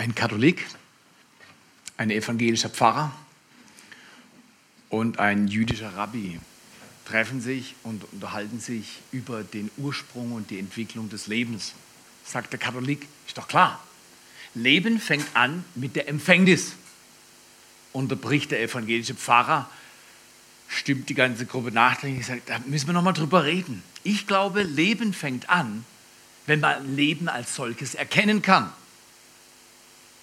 Ein Katholik, ein evangelischer Pfarrer und ein jüdischer Rabbi treffen sich und unterhalten sich über den Ursprung und die Entwicklung des Lebens. Sagt der Katholik, ist doch klar. Leben fängt an mit der Empfängnis. Unterbricht der evangelische Pfarrer, stimmt die ganze Gruppe nachdenklich, sagt, da müssen wir nochmal drüber reden. Ich glaube, Leben fängt an, wenn man Leben als solches erkennen kann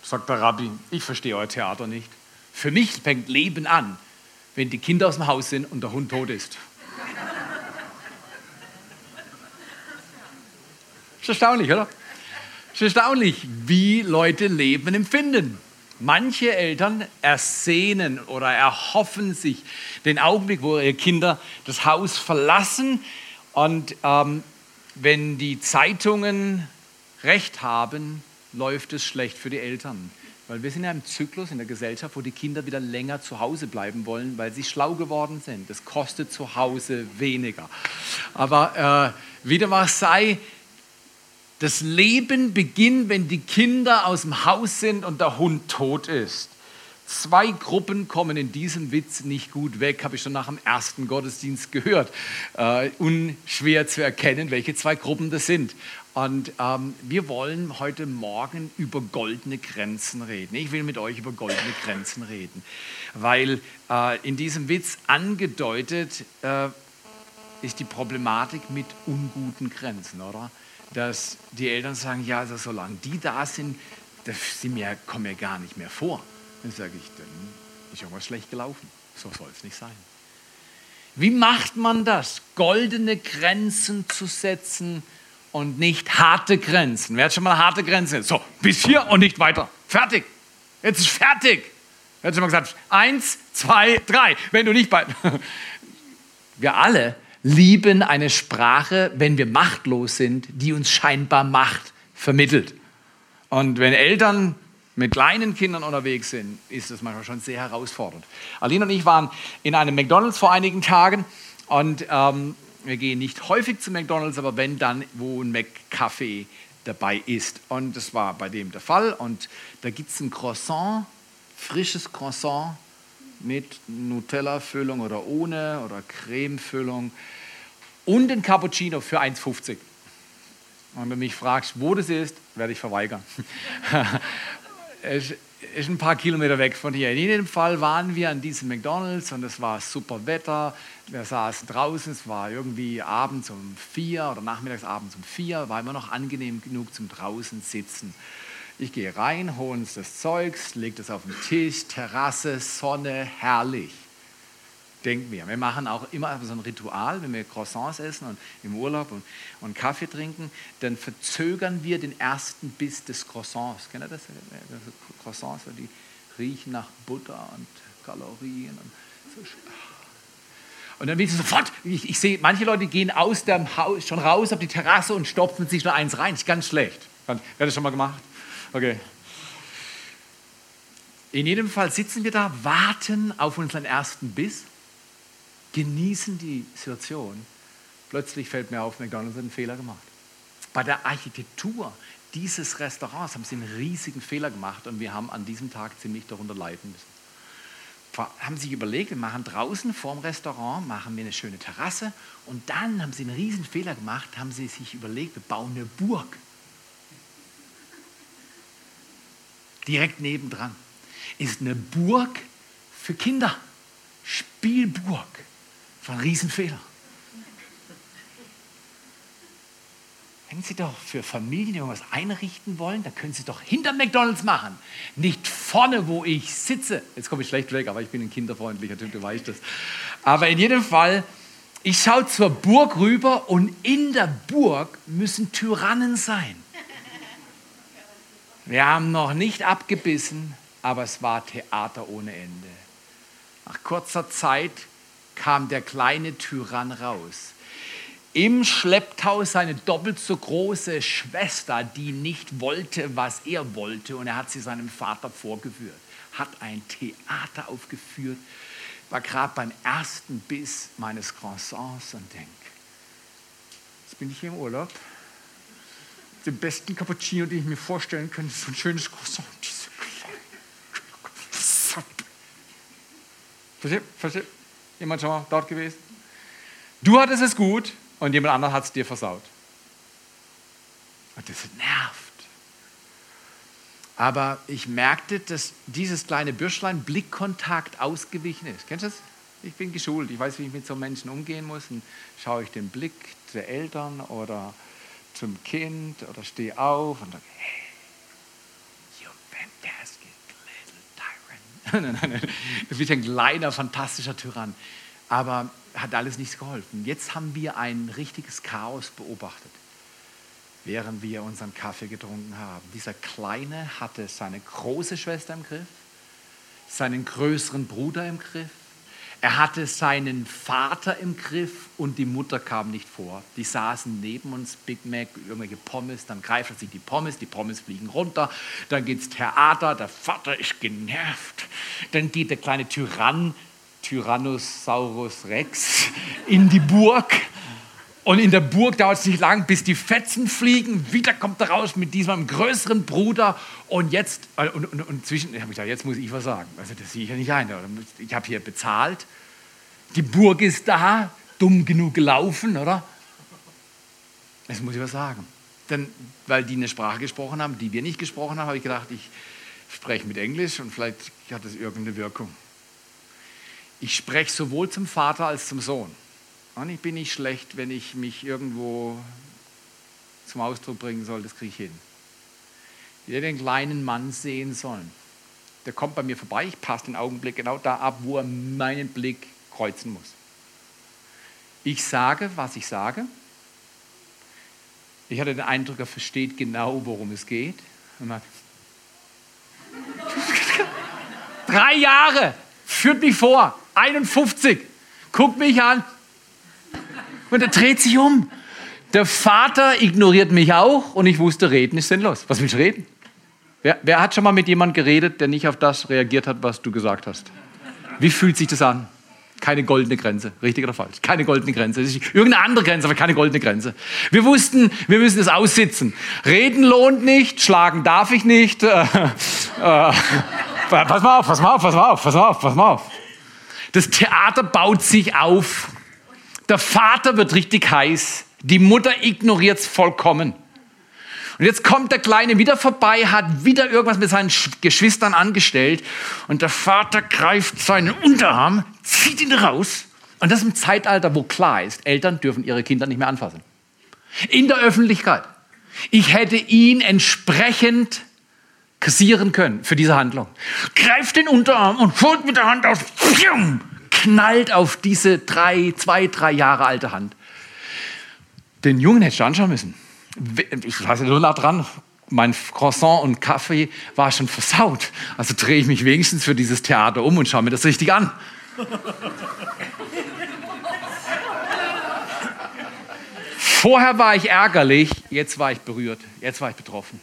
sagt der Rabbi, ich verstehe euer Theater nicht. Für mich fängt Leben an, wenn die Kinder aus dem Haus sind und der Hund tot ist. Ist erstaunlich, oder? Ist erstaunlich, wie Leute Leben empfinden. Manche Eltern ersehnen oder erhoffen sich den Augenblick, wo ihre Kinder das Haus verlassen und ähm, wenn die Zeitungen recht haben, läuft es schlecht für die Eltern. Weil wir sind ja im Zyklus in der Gesellschaft, wo die Kinder wieder länger zu Hause bleiben wollen, weil sie schlau geworden sind. Das kostet zu Hause weniger. Aber äh, wie dem auch sei, das Leben beginnt, wenn die Kinder aus dem Haus sind und der Hund tot ist. Zwei Gruppen kommen in diesem Witz nicht gut weg, habe ich schon nach dem ersten Gottesdienst gehört. Äh, unschwer zu erkennen, welche zwei Gruppen das sind. Und ähm, wir wollen heute Morgen über goldene Grenzen reden. Ich will mit euch über goldene Grenzen reden, weil äh, in diesem Witz angedeutet äh, ist die Problematik mit unguten Grenzen, oder? Dass die Eltern sagen, ja, also solange die da sind, sie mir, kommen mir gar nicht mehr vor. Dann sage ich, dann ist irgendwas schlecht gelaufen. So soll es nicht sein. Wie macht man das? Goldene Grenzen zu setzen, und nicht harte Grenzen. Wer hat schon mal harte Grenzen? So, bis hier und nicht weiter. Fertig. Jetzt ist fertig. Wer hat schon mal gesagt, eins, zwei, drei. Wenn du nicht bei. Wir alle lieben eine Sprache, wenn wir machtlos sind, die uns scheinbar Macht vermittelt. Und wenn Eltern mit kleinen Kindern unterwegs sind, ist das manchmal schon sehr herausfordernd. Aline und ich waren in einem McDonald's vor einigen Tagen und ähm, wir gehen nicht häufig zu McDonald's, aber wenn dann, wo ein McCafe dabei ist. Und das war bei dem der Fall. Und da gibt es ein Croissant, frisches Croissant mit Nutella-Füllung oder ohne oder Creme-Füllung und ein Cappuccino für 1,50. Und wenn du mich fragst, wo das ist, werde ich verweigern. ist ein paar Kilometer weg von hier. In jedem Fall waren wir an diesem McDonald's und es war super Wetter. Wir saßen draußen, es war irgendwie abends um vier oder nachmittags abends um vier, war immer noch angenehm genug zum draußen sitzen. Ich gehe rein, hole uns das Zeugs, lege das auf den Tisch, Terrasse, Sonne, herrlich denken wir. Wir machen auch immer so ein Ritual, wenn wir Croissants essen und im Urlaub und, und Kaffee trinken, dann verzögern wir den ersten Biss des Croissants. Kennt ihr das? Croissants, die riechen nach Butter und Kalorien und so. Und dann willst du sofort, ich, ich sehe, manche Leute gehen aus dem Haus schon raus auf die Terrasse und stopfen sich nur eins rein. Das ist ganz schlecht. Wer hat das schon mal gemacht? Okay. In jedem Fall sitzen wir da, warten auf unseren ersten Biss genießen die Situation. Plötzlich fällt mir auf, McDonald's hat einen Fehler gemacht. Bei der Architektur dieses Restaurants haben sie einen riesigen Fehler gemacht und wir haben an diesem Tag ziemlich darunter leiden müssen. Haben sich überlegt, wir machen draußen vorm Restaurant, machen wir eine schöne Terrasse und dann haben sie einen riesen Fehler gemacht, haben sie sich überlegt, wir bauen eine Burg. Direkt nebendran ist eine Burg für Kinder. Spielburg. War ein Riesenfehler. Wenn Sie doch für Familien irgendwas einrichten wollen, dann können Sie doch hinter McDonalds machen. Nicht vorne, wo ich sitze. Jetzt komme ich schlecht weg, aber ich bin ein kinderfreundlicher Typ, du weißt das. Aber in jedem Fall, ich schaue zur Burg rüber und in der Burg müssen Tyrannen sein. Wir haben noch nicht abgebissen, aber es war Theater ohne Ende. Nach kurzer Zeit kam der kleine Tyrann raus. Im Schlepptau seine doppelt so große Schwester, die nicht wollte, was er wollte, und er hat sie seinem Vater vorgeführt. Hat ein Theater aufgeführt, war gerade beim ersten Biss meines Croissants und denke, jetzt bin ich hier im Urlaub, den besten Cappuccino, den ich mir vorstellen könnte, so ein schönes Croissant. Diese kleine, versteht, versteht. Jemand schon mal dort gewesen? Du hattest es gut und jemand anderes hat es dir versaut. Und das nervt. Aber ich merkte, dass dieses kleine Bürschlein Blickkontakt ausgewichen ist. Kennst du das? Ich bin geschult, ich weiß, wie ich mit so Menschen umgehen muss. Und schaue ich den Blick der Eltern oder zum Kind oder stehe auf und sage, hey, nein, nein, nein, du bist ein kleiner, fantastischer Tyrann. Aber hat alles nichts geholfen. Jetzt haben wir ein richtiges Chaos beobachtet, während wir unseren Kaffee getrunken haben. Dieser Kleine hatte seine große Schwester im Griff, seinen größeren Bruder im Griff, er hatte seinen Vater im Griff und die Mutter kam nicht vor. Die saßen neben uns, Big Mac, irgendwelche Pommes, dann greift er sich die Pommes, die Pommes fliegen runter, dann geht's Theater, der Vater ist genervt, dann geht der kleine Tyrann, Tyrannosaurus Rex, in die Burg. Und in der Burg dauert es nicht lang, bis die Fetzen fliegen. Wieder kommt er raus mit diesem größeren Bruder. Und jetzt, äh, und, und, und zwischen, habe ich gedacht, jetzt muss ich was sagen. Also das sehe ich ja nicht ein. Ich habe hier bezahlt. Die Burg ist da, dumm genug gelaufen, oder? Jetzt muss ich was sagen. Denn, weil die eine Sprache gesprochen haben, die wir nicht gesprochen haben, habe ich gedacht, ich spreche mit Englisch und vielleicht hat das irgendeine Wirkung. Ich spreche sowohl zum Vater als zum Sohn. Und ich bin nicht schlecht, wenn ich mich irgendwo zum Ausdruck bringen soll, das kriege ich hin. Jeder den kleinen Mann sehen sollen. Der kommt bei mir vorbei, ich passe den Augenblick genau da ab, wo er meinen Blick kreuzen muss. Ich sage, was ich sage. Ich hatte den Eindruck, er versteht genau, worum es geht. Drei Jahre, führt mich vor, 51, guckt mich an, und er dreht sich um. Der Vater ignoriert mich auch und ich wusste, reden ist sinnlos. Was willst du reden? Wer, wer hat schon mal mit jemandem geredet, der nicht auf das reagiert hat, was du gesagt hast? Wie fühlt sich das an? Keine goldene Grenze, richtig oder falsch? Keine goldene Grenze. Irgendeine andere Grenze, aber keine goldene Grenze. Wir wussten, wir müssen es aussitzen. Reden lohnt nicht, schlagen darf ich nicht. Äh, äh, pass mal auf, pass mal auf, pass mal auf, pass mal auf, pass mal auf. Das Theater baut sich auf. Der Vater wird richtig heiß. Die Mutter ignoriert es vollkommen. Und jetzt kommt der Kleine wieder vorbei, hat wieder irgendwas mit seinen Geschwistern angestellt. Und der Vater greift seinen Unterarm, zieht ihn raus. Und das im Zeitalter, wo klar ist, Eltern dürfen ihre Kinder nicht mehr anfassen. In der Öffentlichkeit. Ich hätte ihn entsprechend kassieren können für diese Handlung. Greift den Unterarm und holt mit der Hand aus knallt auf diese drei, zwei, drei Jahre alte Hand. Den Jungen hätte ich anschauen müssen. Ich war so nah dran. Mein Croissant und Kaffee war schon versaut. Also drehe ich mich wenigstens für dieses Theater um und schaue mir das richtig an. Vorher war ich ärgerlich, jetzt war ich berührt, jetzt war ich betroffen.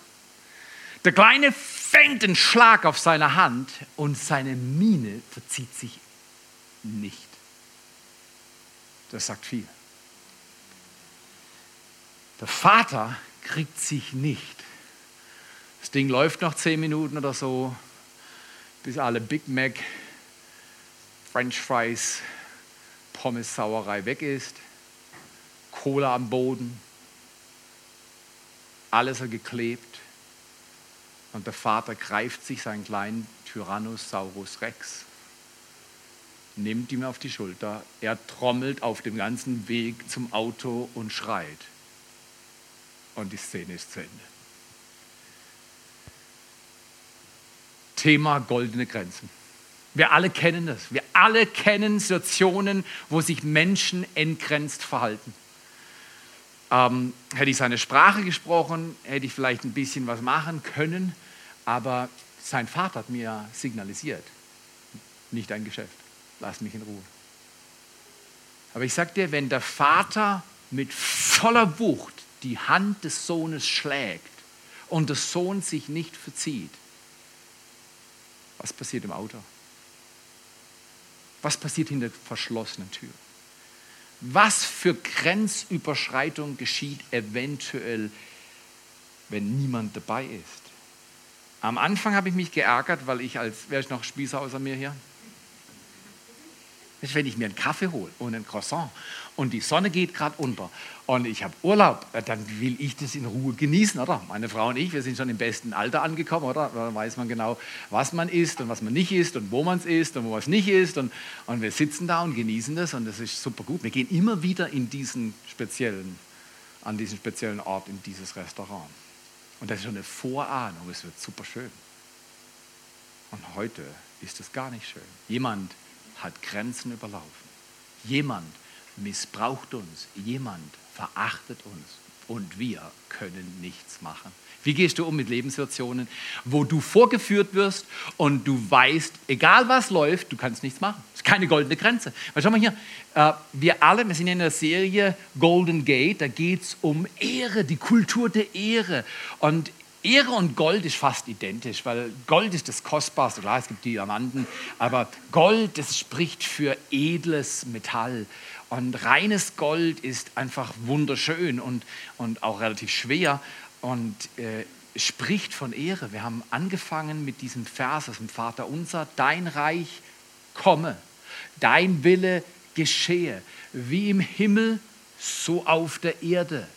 Der Kleine fängt den Schlag auf seine Hand und seine Miene verzieht sich nicht. Das sagt viel. Der Vater kriegt sich nicht. Das Ding läuft noch zehn Minuten oder so, bis alle Big Mac, French Fries, Pommes, Sauerei weg ist. Cola am Boden. Alles geklebt. Und der Vater greift sich seinen kleinen Tyrannosaurus Rex nimmt ihm auf die Schulter, er trommelt auf dem ganzen Weg zum Auto und schreit. Und die Szene ist zu Ende. Thema goldene Grenzen. Wir alle kennen das. Wir alle kennen Situationen, wo sich Menschen entgrenzt verhalten. Ähm, hätte ich seine Sprache gesprochen, hätte ich vielleicht ein bisschen was machen können, aber sein Vater hat mir signalisiert, nicht ein Geschäft lass mich in Ruhe. Aber ich sage dir, wenn der Vater mit voller Wucht die Hand des Sohnes schlägt und der Sohn sich nicht verzieht, was passiert im Auto? Was passiert hinter verschlossenen Türen? Was für Grenzüberschreitung geschieht eventuell, wenn niemand dabei ist? Am Anfang habe ich mich geärgert, weil ich als, wer ist noch Spießer außer mir hier? Das ist, wenn ich mir einen Kaffee hole und ein Croissant und die Sonne geht gerade unter und ich habe Urlaub, dann will ich das in Ruhe genießen, oder? Meine Frau und ich, wir sind schon im besten Alter angekommen, oder? Da weiß man genau, was man isst und was man nicht isst und wo man es isst und wo man es nicht isst. Und, und wir sitzen da und genießen das und das ist super gut. Wir gehen immer wieder in diesen speziellen, an diesen speziellen Ort, in dieses Restaurant. Und das ist schon eine Vorahnung, es wird super schön. Und heute ist es gar nicht schön. Jemand hat Grenzen überlaufen. Jemand missbraucht uns. Jemand verachtet uns. Und wir können nichts machen. Wie gehst du um mit Lebenssituationen, wo du vorgeführt wirst und du weißt, egal was läuft, du kannst nichts machen. Das ist keine goldene Grenze. Weil schau mal hier, äh, wir alle, wir sind in der Serie Golden Gate, da geht es um Ehre, die Kultur der Ehre. Und Ehre und Gold ist fast identisch, weil Gold ist das Kostbarste. Klar, es gibt Diamanten, aber Gold, das spricht für edles Metall. Und reines Gold ist einfach wunderschön und, und auch relativ schwer und äh, spricht von Ehre. Wir haben angefangen mit diesem Vers aus dem Vater unser, dein Reich komme, dein Wille geschehe, wie im Himmel, so auf der Erde.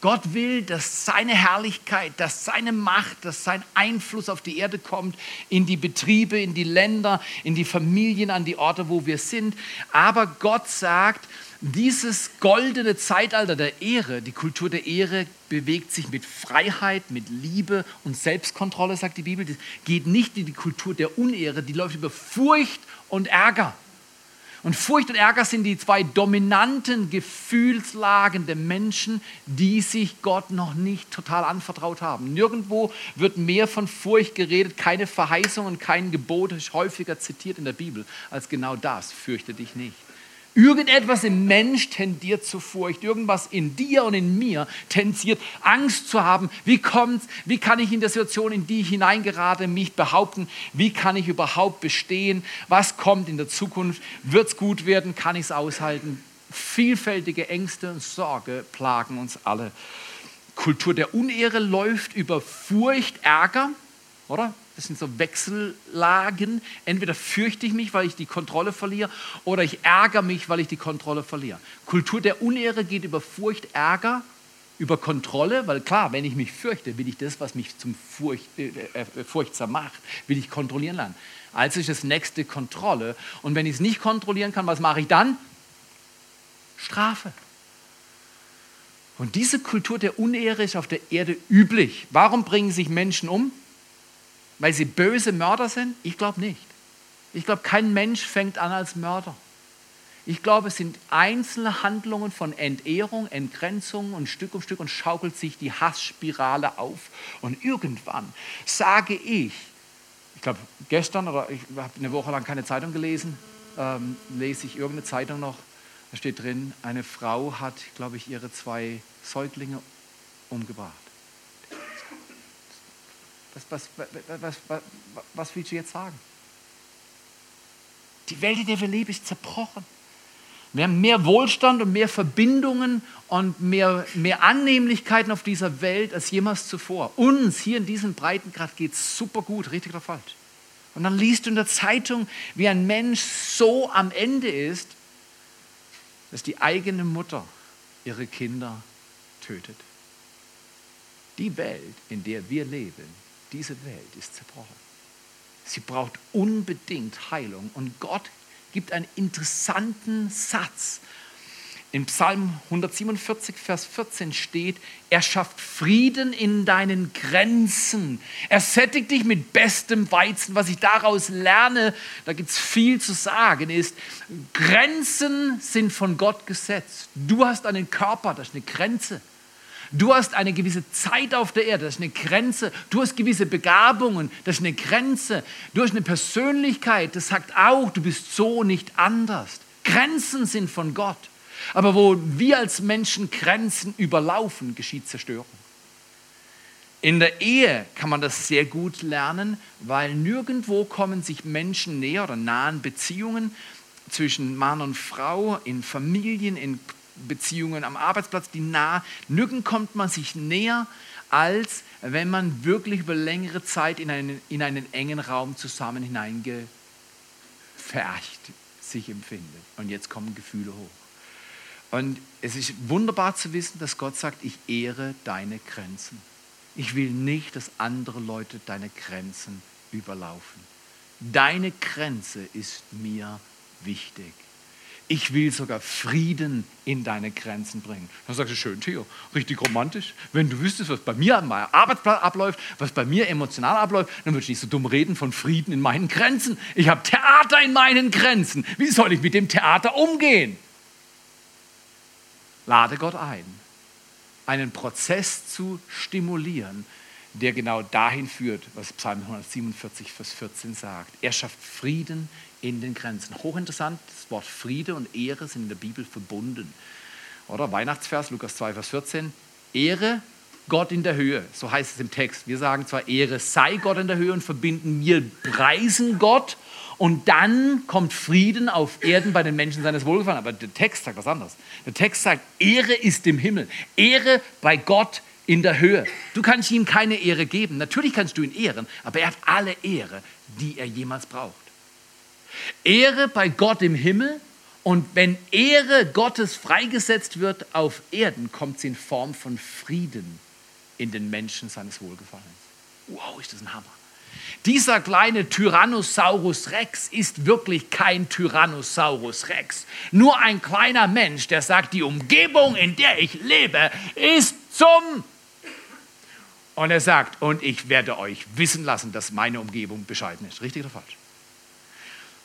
Gott will, dass seine Herrlichkeit, dass seine Macht, dass sein Einfluss auf die Erde kommt, in die Betriebe, in die Länder, in die Familien, an die Orte, wo wir sind. Aber Gott sagt, dieses goldene Zeitalter der Ehre, die Kultur der Ehre, bewegt sich mit Freiheit, mit Liebe und Selbstkontrolle, sagt die Bibel. Das geht nicht in die Kultur der Unehre, die läuft über Furcht und Ärger. Und Furcht und Ärger sind die zwei dominanten Gefühlslagen der Menschen, die sich Gott noch nicht total anvertraut haben. Nirgendwo wird mehr von Furcht geredet, keine Verheißung und kein Gebot ist häufiger zitiert in der Bibel als genau das. Fürchte dich nicht. Irgendetwas im Mensch tendiert zu Furcht. Irgendwas in dir und in mir tendiert Angst zu haben. Wie kommt's? Wie kann ich in der Situation, in die ich hineingerate, mich behaupten? Wie kann ich überhaupt bestehen? Was kommt in der Zukunft? Wird's gut werden? Kann ich es aushalten? Vielfältige Ängste und Sorge plagen uns alle. Kultur der Unehre läuft über Furcht, Ärger, oder? Das sind so Wechsellagen. Entweder fürchte ich mich, weil ich die Kontrolle verliere, oder ich ärgere mich, weil ich die Kontrolle verliere. Kultur der Unehre geht über Furcht, Ärger, über Kontrolle, weil klar, wenn ich mich fürchte, will ich das, was mich zum Furcht, äh, äh, furchtsam macht, will ich kontrollieren lernen. Also ist das nächste Kontrolle. Und wenn ich es nicht kontrollieren kann, was mache ich dann? Strafe. Und diese Kultur der Unehre ist auf der Erde üblich. Warum bringen sich Menschen um? Weil sie böse Mörder sind? Ich glaube nicht. Ich glaube, kein Mensch fängt an als Mörder. Ich glaube, es sind einzelne Handlungen von Entehrung, Entgrenzung und Stück um Stück und schaukelt sich die Hassspirale auf. Und irgendwann sage ich, ich glaube gestern oder ich habe eine Woche lang keine Zeitung gelesen, ähm, lese ich irgendeine Zeitung noch, da steht drin, eine Frau hat, glaube ich, ihre zwei Säuglinge umgebracht. Was, was, was, was, willst du jetzt sagen? Die Welt, in der wir leben, ist zerbrochen. Wir haben mehr Wohlstand und mehr Verbindungen und mehr, mehr Annehmlichkeiten auf dieser Welt als jemals zuvor. Uns hier in diesem Breitengrad geht es super gut, richtig oder falsch. Und dann liest du in der Zeitung, wie ein Mensch so am Ende ist, dass die eigene Mutter ihre Kinder tötet. Die Welt, in der wir leben, diese Welt ist zerbrochen. Sie braucht unbedingt Heilung. Und Gott gibt einen interessanten Satz. Im Psalm 147, Vers 14 steht, er schafft Frieden in deinen Grenzen. Er sättigt dich mit bestem Weizen. Was ich daraus lerne, da gibt es viel zu sagen, ist, Grenzen sind von Gott gesetzt. Du hast einen Körper, das ist eine Grenze. Du hast eine gewisse Zeit auf der Erde, das ist eine Grenze. Du hast gewisse Begabungen, das ist eine Grenze. Du hast eine Persönlichkeit, das sagt auch, du bist so nicht anders. Grenzen sind von Gott. Aber wo wir als Menschen Grenzen überlaufen, geschieht Zerstörung. In der Ehe kann man das sehr gut lernen, weil nirgendwo kommen sich Menschen näher oder nahen Beziehungen zwischen Mann und Frau, in Familien, in Beziehungen am Arbeitsplatz, die nah, nirgend kommt man sich näher, als wenn man wirklich über längere Zeit in einen, in einen engen Raum zusammen hineingefercht sich empfindet. Und jetzt kommen Gefühle hoch. Und es ist wunderbar zu wissen, dass Gott sagt, ich ehre deine Grenzen. Ich will nicht, dass andere Leute deine Grenzen überlaufen. Deine Grenze ist mir wichtig. Ich will sogar Frieden in deine Grenzen bringen. Dann sagst du, schön, Theo, richtig romantisch. Wenn du wüsstest, was bei mir an meinem Arbeitsplatz abläuft, was bei mir emotional abläuft, dann würde ich nicht so dumm reden von Frieden in meinen Grenzen. Ich habe Theater in meinen Grenzen. Wie soll ich mit dem Theater umgehen? Lade Gott ein, einen Prozess zu stimulieren, der genau dahin führt, was Psalm 147, Vers 14 sagt. Er schafft Frieden in den Grenzen. Hochinteressant, das Wort Friede und Ehre sind in der Bibel verbunden. Oder Weihnachtsvers, Lukas 2, Vers 14. Ehre Gott in der Höhe, so heißt es im Text. Wir sagen zwar Ehre sei Gott in der Höhe und verbinden, wir preisen Gott und dann kommt Frieden auf Erden bei den Menschen seines Wohlgefallen. Aber der Text sagt was anderes. Der Text sagt, Ehre ist im Himmel. Ehre bei Gott in der Höhe. Du kannst ihm keine Ehre geben. Natürlich kannst du ihn ehren, aber er hat alle Ehre, die er jemals braucht. Ehre bei Gott im Himmel und wenn Ehre Gottes freigesetzt wird auf Erden, kommt sie in Form von Frieden in den Menschen seines Wohlgefallens. Wow, ist das ein Hammer. Dieser kleine Tyrannosaurus Rex ist wirklich kein Tyrannosaurus Rex. Nur ein kleiner Mensch, der sagt, die Umgebung, in der ich lebe, ist zum und er sagt, und ich werde euch wissen lassen, dass meine Umgebung bescheiden ist. Richtig oder falsch?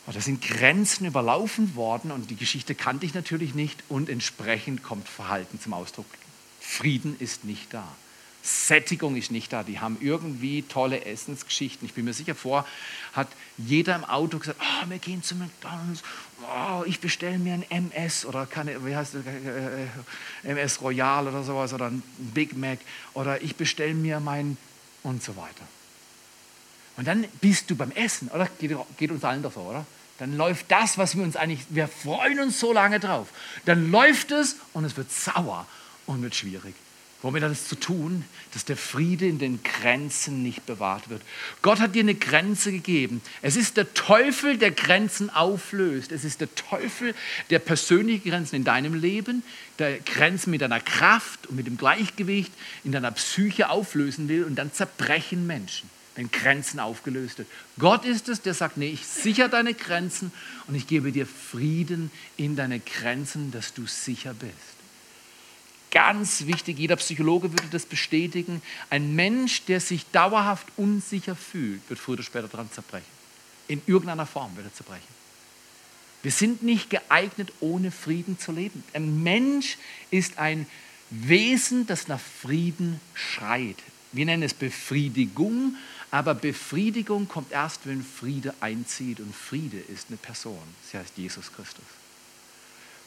Und da sind Grenzen überlaufen worden und die Geschichte kannte ich natürlich nicht und entsprechend kommt Verhalten zum Ausdruck. Frieden ist nicht da. Sättigung ist nicht da. Die haben irgendwie tolle Essensgeschichten. Ich bin mir sicher, vor hat jeder im Auto gesagt, oh, wir gehen zu McDonalds, oh, ich bestelle mir ein MS oder keine, wie heißt das, äh, äh, MS Royal oder sowas oder ein Big Mac oder ich bestelle mir mein und so weiter. Und dann bist du beim Essen, oder? Geht, geht uns allen so, oder? Dann läuft das, was wir uns eigentlich, wir freuen uns so lange drauf. Dann läuft es und es wird sauer und wird schwierig. Womit hat es zu tun? Dass der Friede in den Grenzen nicht bewahrt wird. Gott hat dir eine Grenze gegeben. Es ist der Teufel, der Grenzen auflöst. Es ist der Teufel, der persönliche Grenzen in deinem Leben, der Grenzen mit deiner Kraft und mit dem Gleichgewicht in deiner Psyche auflösen will und dann zerbrechen Menschen, wenn Grenzen aufgelöst wird. Gott ist es, der sagt, nee, ich sichere deine Grenzen und ich gebe dir Frieden in deine Grenzen, dass du sicher bist ganz wichtig, jeder Psychologe würde das bestätigen, ein Mensch, der sich dauerhaft unsicher fühlt, wird früher oder später daran zerbrechen. In irgendeiner Form wird er zerbrechen. Wir sind nicht geeignet, ohne Frieden zu leben. Ein Mensch ist ein Wesen, das nach Frieden schreit. Wir nennen es Befriedigung, aber Befriedigung kommt erst, wenn Friede einzieht. Und Friede ist eine Person. Sie heißt Jesus Christus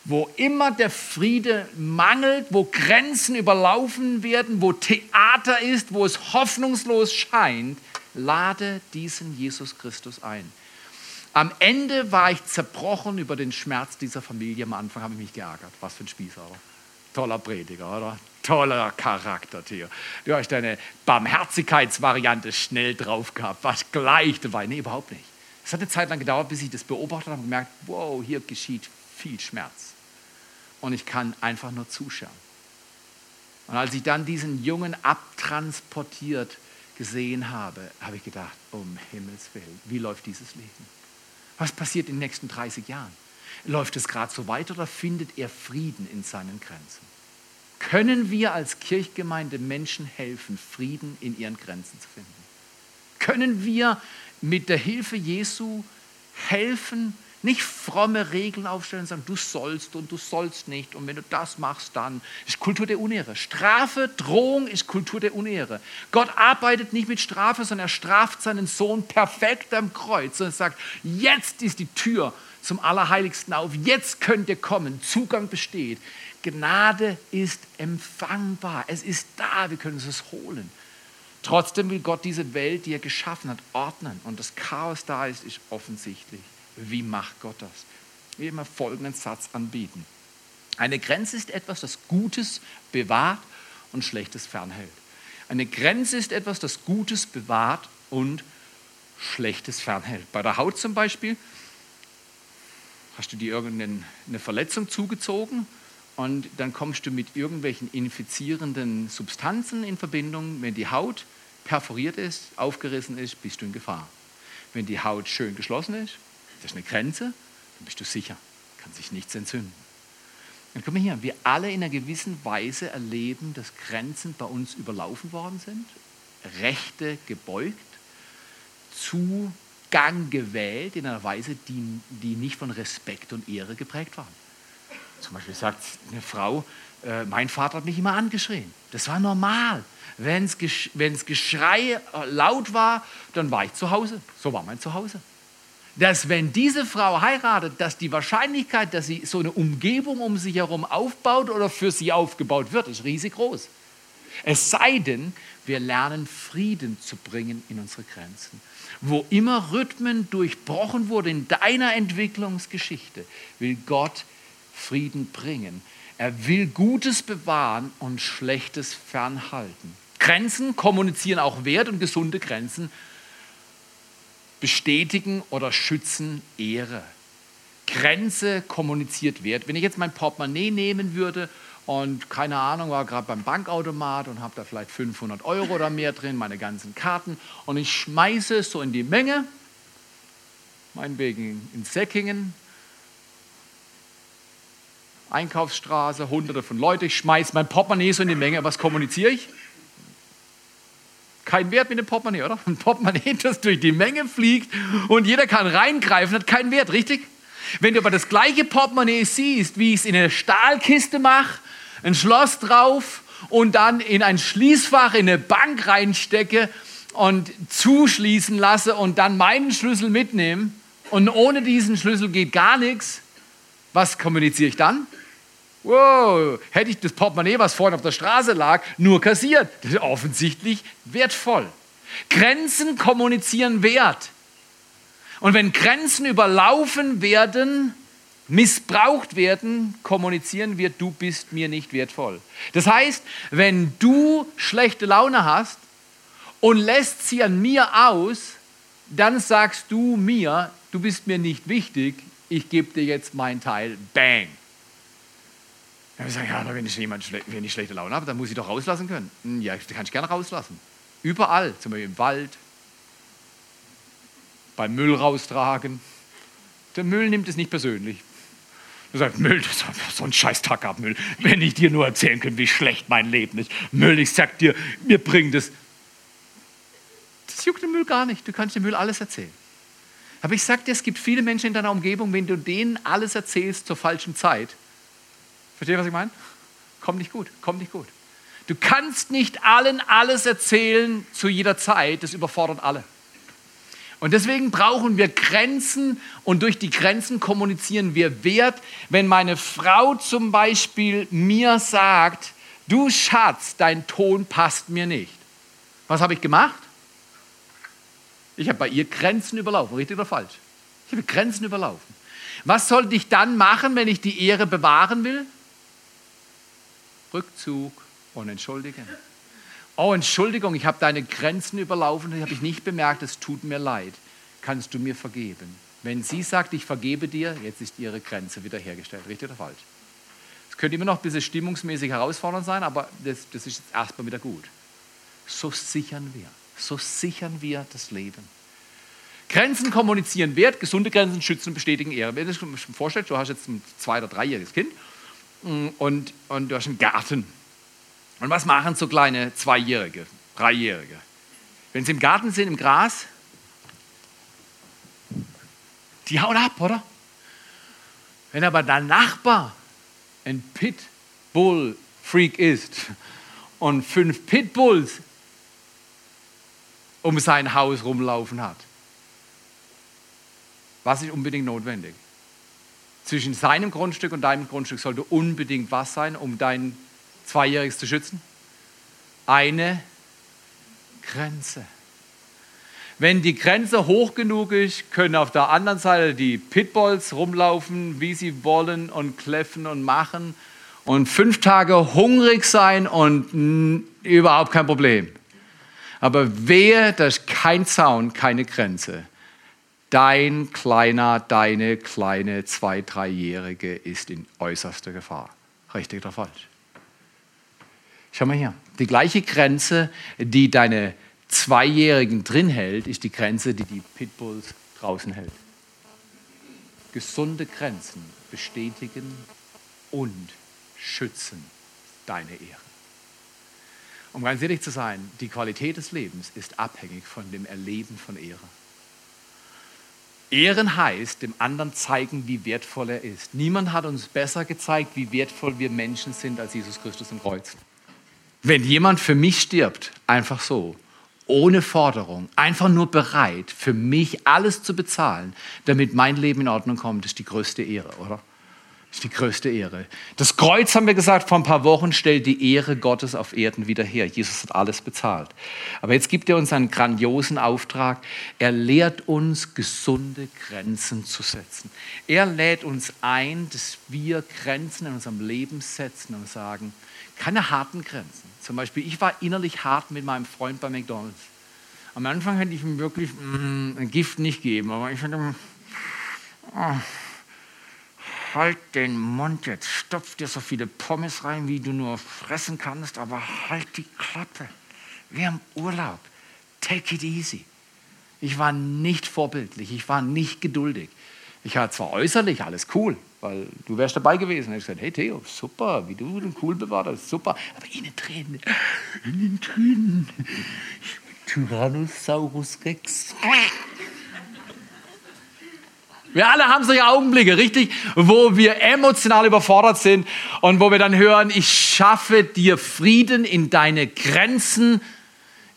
wo immer der Friede mangelt, wo Grenzen überlaufen werden, wo Theater ist, wo es hoffnungslos scheint, lade diesen Jesus Christus ein. Am Ende war ich zerbrochen über den Schmerz dieser Familie. Am Anfang habe ich mich geärgert. Was für ein Spießer, oder? Toller Prediger, oder? Toller Charakter, Theo. Du hast deine Barmherzigkeitsvariante schnell drauf gehabt. Was gleich dabei? Nee, überhaupt nicht. Es hat eine Zeit lang gedauert, bis ich das beobachtet habe und gemerkt, wow, hier geschieht viel Schmerz und ich kann einfach nur zuschauen. Und als ich dann diesen Jungen abtransportiert gesehen habe, habe ich gedacht, um Himmels Willen, wie läuft dieses Leben? Was passiert in den nächsten 30 Jahren? Läuft es gerade so weiter oder findet er Frieden in seinen Grenzen? Können wir als Kirchgemeinde Menschen helfen, Frieden in ihren Grenzen zu finden? Können wir mit der Hilfe Jesu helfen, nicht fromme Regeln aufstellen und sagen, du sollst und du sollst nicht und wenn du das machst, dann. Ist Kultur der Unehre. Strafe, Drohung ist Kultur der Unehre. Gott arbeitet nicht mit Strafe, sondern er straft seinen Sohn perfekt am Kreuz und sagt, jetzt ist die Tür zum Allerheiligsten auf, jetzt könnt ihr kommen, Zugang besteht. Gnade ist empfangbar, es ist da, wir können es holen. Trotzdem will Gott diese Welt, die er geschaffen hat, ordnen und das Chaos da ist, ist offensichtlich. Wie macht Gott das? Ich will immer folgenden Satz anbieten. Eine Grenze ist etwas, das Gutes bewahrt und Schlechtes fernhält. Eine Grenze ist etwas, das Gutes bewahrt und Schlechtes fernhält. Bei der Haut zum Beispiel hast du dir irgendeine Verletzung zugezogen und dann kommst du mit irgendwelchen infizierenden Substanzen in Verbindung. Wenn die Haut perforiert ist, aufgerissen ist, bist du in Gefahr. Wenn die Haut schön geschlossen ist, das ist eine Grenze, dann bist du sicher, kann sich nichts entzünden. Und guck mal hier, wir alle in einer gewissen Weise erleben, dass Grenzen bei uns überlaufen worden sind, Rechte gebeugt, Zugang gewählt in einer Weise, die, die nicht von Respekt und Ehre geprägt waren. Zum Beispiel sagt eine Frau, äh, mein Vater hat mich immer angeschrien. Das war normal. Wenn es Geschrei laut war, dann war ich zu Hause. So war mein Zuhause dass wenn diese Frau heiratet, dass die Wahrscheinlichkeit, dass sie so eine Umgebung um sich herum aufbaut oder für sie aufgebaut wird, ist riesig groß. Es sei denn, wir lernen Frieden zu bringen in unsere Grenzen. Wo immer Rhythmen durchbrochen wurden in deiner Entwicklungsgeschichte, will Gott Frieden bringen. Er will Gutes bewahren und Schlechtes fernhalten. Grenzen kommunizieren auch Wert und gesunde Grenzen bestätigen oder schützen Ehre. Grenze kommuniziert Wert. Wenn ich jetzt mein Portemonnaie nehmen würde und keine Ahnung, war gerade beim Bankautomat und habe da vielleicht 500 Euro oder mehr drin, meine ganzen Karten und ich schmeiße es so in die Menge, meinetwegen in Säckingen, Einkaufsstraße, hunderte von Leuten, ich schmeiße mein Portemonnaie so in die Menge, was kommuniziere ich? keinen Wert mit dem Portemonnaie, oder? Ein Portemonnaie, das durch die Menge fliegt und jeder kann reingreifen, hat keinen Wert, richtig? Wenn du aber das gleiche Portemonnaie siehst, wie ich es in eine Stahlkiste mache, ein Schloss drauf und dann in ein Schließfach in eine Bank reinstecke und zuschließen lasse und dann meinen Schlüssel mitnehme und ohne diesen Schlüssel geht gar nichts, was kommuniziere ich dann? Wow, hätte ich das Portemonnaie, was vorhin auf der Straße lag, nur kassiert. Das ist offensichtlich wertvoll. Grenzen kommunizieren Wert. Und wenn Grenzen überlaufen werden, missbraucht werden, kommunizieren wir, du bist mir nicht wertvoll. Das heißt, wenn du schlechte Laune hast und lässt sie an mir aus, dann sagst du mir, du bist mir nicht wichtig, ich gebe dir jetzt meinen Teil, bang. Dann ich gesagt, ja, wenn ich, jemand, wenn ich schlechte Laune habe, dann muss ich doch rauslassen können. Hm, ja, kann ich gerne rauslassen. Überall, zum Beispiel im Wald, beim Müll raustragen. Der Müll nimmt es nicht persönlich. Er sagt, Müll, das ist so ein scheiß Tag ab, Müll. Wenn ich dir nur erzählen könnte, wie schlecht mein Leben ist. Müll, ich sag dir, mir bringt es. Das juckt den Müll gar nicht. Du kannst dem Müll alles erzählen. Aber ich sag dir, es gibt viele Menschen in deiner Umgebung, wenn du denen alles erzählst zur falschen Zeit, Versteht ihr, was ich meine? Kommt nicht gut, kommt nicht gut. Du kannst nicht allen alles erzählen zu jeder Zeit, das überfordert alle. Und deswegen brauchen wir Grenzen und durch die Grenzen kommunizieren wir Wert. Wenn meine Frau zum Beispiel mir sagt, du Schatz, dein Ton passt mir nicht. Was habe ich gemacht? Ich habe bei ihr Grenzen überlaufen, richtig oder falsch? Ich habe Grenzen überlaufen. Was sollte ich dann machen, wenn ich die Ehre bewahren will? Rückzug und entschuldigen. Oh, Entschuldigung, ich habe deine Grenzen überlaufen, das habe ich nicht bemerkt, es tut mir leid. Kannst du mir vergeben? Wenn sie sagt, ich vergebe dir, jetzt ist ihre Grenze wiederhergestellt. Richtig oder falsch? Es könnte immer noch ein bisschen stimmungsmäßig herausfordernd sein, aber das, das ist jetzt erstmal wieder gut. So sichern wir, so sichern wir das Leben. Grenzen kommunizieren Wert, gesunde Grenzen schützen bestätigen Ehre. Wenn du dir das vorstellst, du hast jetzt ein zwei- oder dreijähriges Kind und, und du hast einen Garten. Und was machen so kleine Zweijährige, Dreijährige? Wenn sie im Garten sind, im Gras, die hauen ab, oder? Wenn aber dein Nachbar ein Pitbull-Freak ist und fünf Pitbulls um sein Haus rumlaufen hat, was ist unbedingt notwendig? zwischen seinem Grundstück und deinem Grundstück sollte unbedingt was sein, um dein Zweijähriges zu schützen? Eine Grenze. Wenn die Grenze hoch genug ist, können auf der anderen Seite die Pitbulls rumlaufen, wie sie wollen und kläffen und machen und fünf Tage hungrig sein und überhaupt kein Problem. Aber wehe, ist kein Zaun, keine Grenze. dein kleiner, deine kleine zwei-, dreijährige ist in äußerster Gefahr. Richtig oder falsch? Schau mal hier. Die gleiche Grenze, die deine Zweijährigen drin hält, ist die Grenze, die die Pitbulls draußen hält. Gesunde Grenzen bestätigen und schützen deine Ehre. Um ganz ehrlich zu sein, die Qualität des Lebens ist abhängig von dem Erleben von Ehre. Ehren heißt, dem anderen zeigen, wie wertvoll er ist. Niemand hat uns besser gezeigt, wie wertvoll wir Menschen sind, als Jesus Christus im Kreuz. Wenn jemand für mich stirbt, einfach so, ohne Forderung, einfach nur bereit, für mich alles zu bezahlen, damit mein Leben in Ordnung kommt, ist die größte Ehre, oder? Das ist die größte Ehre. Das Kreuz, haben wir gesagt, vor ein paar Wochen stellt die Ehre Gottes auf Erden wieder her. Jesus hat alles bezahlt. Aber jetzt gibt er uns einen grandiosen Auftrag. Er lehrt uns, gesunde Grenzen zu setzen. Er lädt uns ein, dass wir Grenzen in unserem Leben setzen und sagen, keine harten Grenzen. Zum Beispiel, ich war innerlich hart mit meinem Freund bei McDonald's. Am Anfang hätte ich ihm wirklich mm, ein Gift nicht geben, aber ich hatte, oh, halt den Mund jetzt, stopf dir so viele Pommes rein, wie du nur fressen kannst, aber halt die Klappe. Wir haben Urlaub. Take it easy. Ich war nicht vorbildlich, ich war nicht geduldig. Ich hatte zwar äußerlich alles cool, weil du wärst dabei gewesen. Ich gesagt, hey Theo, super, wie du den cool bewahrt hast, super. Aber innen drin, innen drin, Tyrannosaurus Rex. Wir alle haben solche Augenblicke, richtig? Wo wir emotional überfordert sind und wo wir dann hören, ich schaffe dir Frieden in deine Grenzen.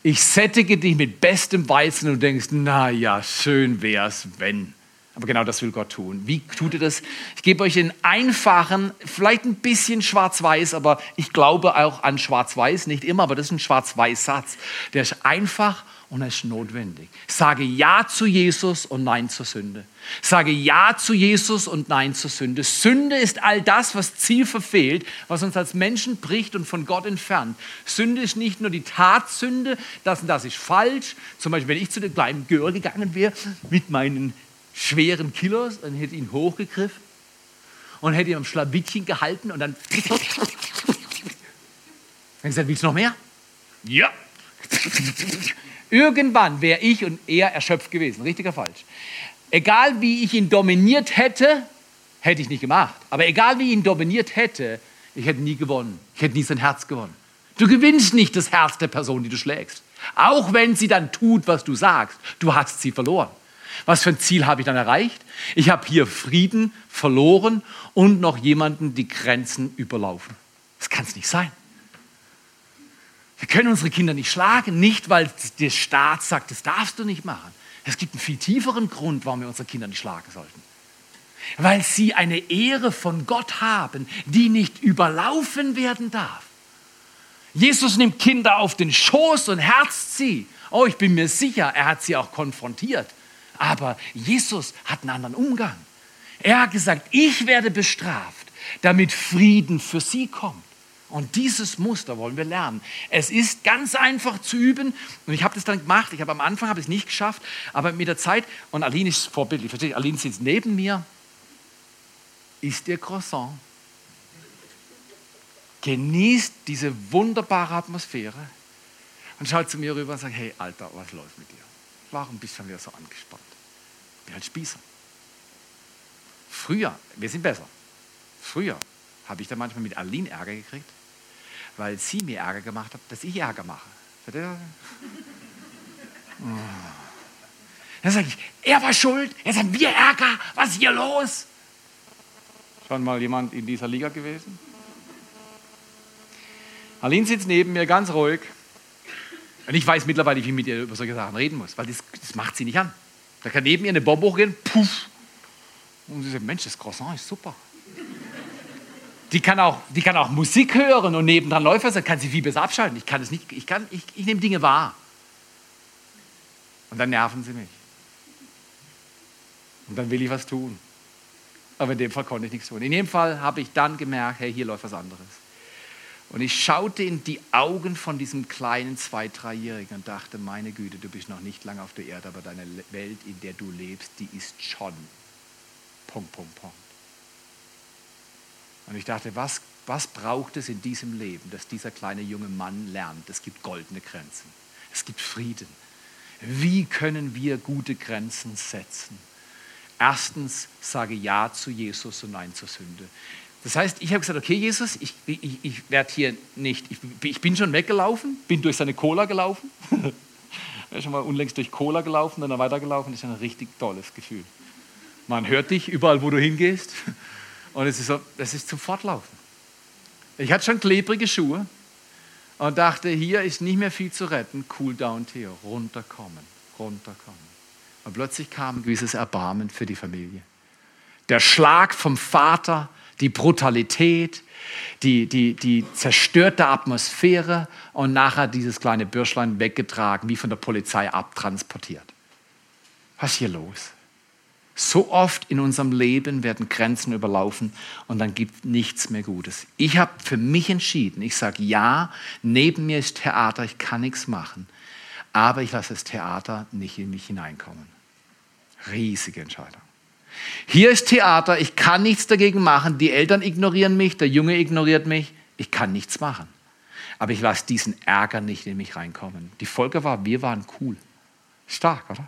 Ich sättige dich mit bestem Weizen und denkst, na ja, schön wär's, wenn. Aber genau das will Gott tun. Wie tut er das? Ich gebe euch einen einfachen, vielleicht ein bisschen schwarz-weiß, aber ich glaube auch an schwarz-weiß, nicht immer, aber das ist ein schwarz-weiß-Satz. Der ist einfach und er ist notwendig. Sage Ja zu Jesus und Nein zur Sünde. Sage Ja zu Jesus und Nein zur Sünde. Sünde ist all das, was Ziel verfehlt, was uns als Menschen bricht und von Gott entfernt. Sünde ist nicht nur die Tatsünde, das und das ist falsch. Zum Beispiel, wenn ich zu dem kleinen Gör gegangen wäre mit meinen schweren Kilos und hätte ihn hochgegriffen und hätte ihn am Schlawittchen gehalten und dann. Dann gesagt, willst du noch mehr? Ja. Irgendwann wäre ich und er erschöpft gewesen. Richtiger falsch? Egal wie ich ihn dominiert hätte, hätte ich nicht gemacht. Aber egal wie ich ihn dominiert hätte, ich hätte nie gewonnen. Ich hätte nie sein Herz gewonnen. Du gewinnst nicht das Herz der Person, die du schlägst. Auch wenn sie dann tut, was du sagst. Du hast sie verloren. Was für ein Ziel habe ich dann erreicht? Ich habe hier Frieden verloren und noch jemanden die Grenzen überlaufen. Das kann es nicht sein. Wir können unsere Kinder nicht schlagen, nicht weil der Staat sagt, das darfst du nicht machen. Es gibt einen viel tieferen Grund, warum wir unsere Kinder nicht schlagen sollten. Weil sie eine Ehre von Gott haben, die nicht überlaufen werden darf. Jesus nimmt Kinder auf den Schoß und herzt sie. Oh, ich bin mir sicher, er hat sie auch konfrontiert. Aber Jesus hat einen anderen Umgang. Er hat gesagt, ich werde bestraft, damit Frieden für sie kommt. Und dieses Muster wollen wir lernen. Es ist ganz einfach zu üben. Und ich habe das dann gemacht. Ich habe am Anfang habe es nicht geschafft, aber mit der Zeit und Aline ist vorbildlich. Versteht? Aline sitzt neben mir, isst ihr Croissant, genießt diese wunderbare Atmosphäre und schaut zu mir rüber und sagt: Hey Alter, was läuft mit dir? Warum bist du wieder so angespannt? bin halt Spießer. Früher, wir sind besser. Früher habe ich dann manchmal mit Aline Ärger gekriegt, weil sie mir Ärger gemacht hat, dass ich Ärger mache. Dann sage ich, er war schuld, jetzt haben wir Ärger, was ist hier los? Schon mal jemand in dieser Liga gewesen? Aline sitzt neben mir ganz ruhig. Und ich weiß mittlerweile, wie ich mit ihr über solche Sachen reden muss, weil das, das macht sie nicht an. Da kann neben ihr eine Bombe hochgehen, puff. Und sie sagt, Mensch, das Croissant ist super. Die kann, auch, die kann auch Musik hören und nebendran läuft was, dann kann sie viel besser abschalten. Ich kann es nicht, ich, kann, ich, ich nehme Dinge wahr. Und dann nerven sie mich. Und dann will ich was tun. Aber in dem Fall konnte ich nichts tun. In dem Fall habe ich dann gemerkt, hey, hier läuft was anderes. Und ich schaute in die Augen von diesem kleinen Zwei-, Dreijährigen und dachte, meine Güte, du bist noch nicht lange auf der Erde, aber deine Welt, in der du lebst, die ist schon. Punkt, Punkt, Punkt. Und ich dachte, was, was braucht es in diesem Leben, dass dieser kleine junge Mann lernt? Es gibt goldene Grenzen. Es gibt Frieden. Wie können wir gute Grenzen setzen? Erstens, sage Ja zu Jesus und Nein zur Sünde. Das heißt, ich habe gesagt, okay, Jesus, ich, ich, ich werde hier nicht, ich, ich, bin schon weggelaufen, bin durch seine Cola gelaufen. ich bin schon mal unlängst durch Cola gelaufen, dann weitergelaufen. Das ist ein richtig tolles Gefühl. Man hört dich überall, wo du hingehst. Und es ist, so, es ist zum Fortlaufen. Ich hatte schon klebrige Schuhe und dachte, hier ist nicht mehr viel zu retten. Cool down, Theo. Runterkommen, runterkommen. Und plötzlich kam ein gewisses Erbarmen für die Familie. Der Schlag vom Vater, die Brutalität, die, die, die zerstörte Atmosphäre und nachher dieses kleine Bürschlein weggetragen, wie von der Polizei abtransportiert. Was ist hier los? So oft in unserem Leben werden Grenzen überlaufen und dann gibt es nichts mehr Gutes. Ich habe für mich entschieden, ich sage ja, neben mir ist Theater, ich kann nichts machen, aber ich lasse das Theater nicht in mich hineinkommen. Riesige Entscheidung. Hier ist Theater, ich kann nichts dagegen machen, die Eltern ignorieren mich, der Junge ignoriert mich, ich kann nichts machen. Aber ich lasse diesen Ärger nicht in mich reinkommen. Die Folge war, wir waren cool. Stark, oder?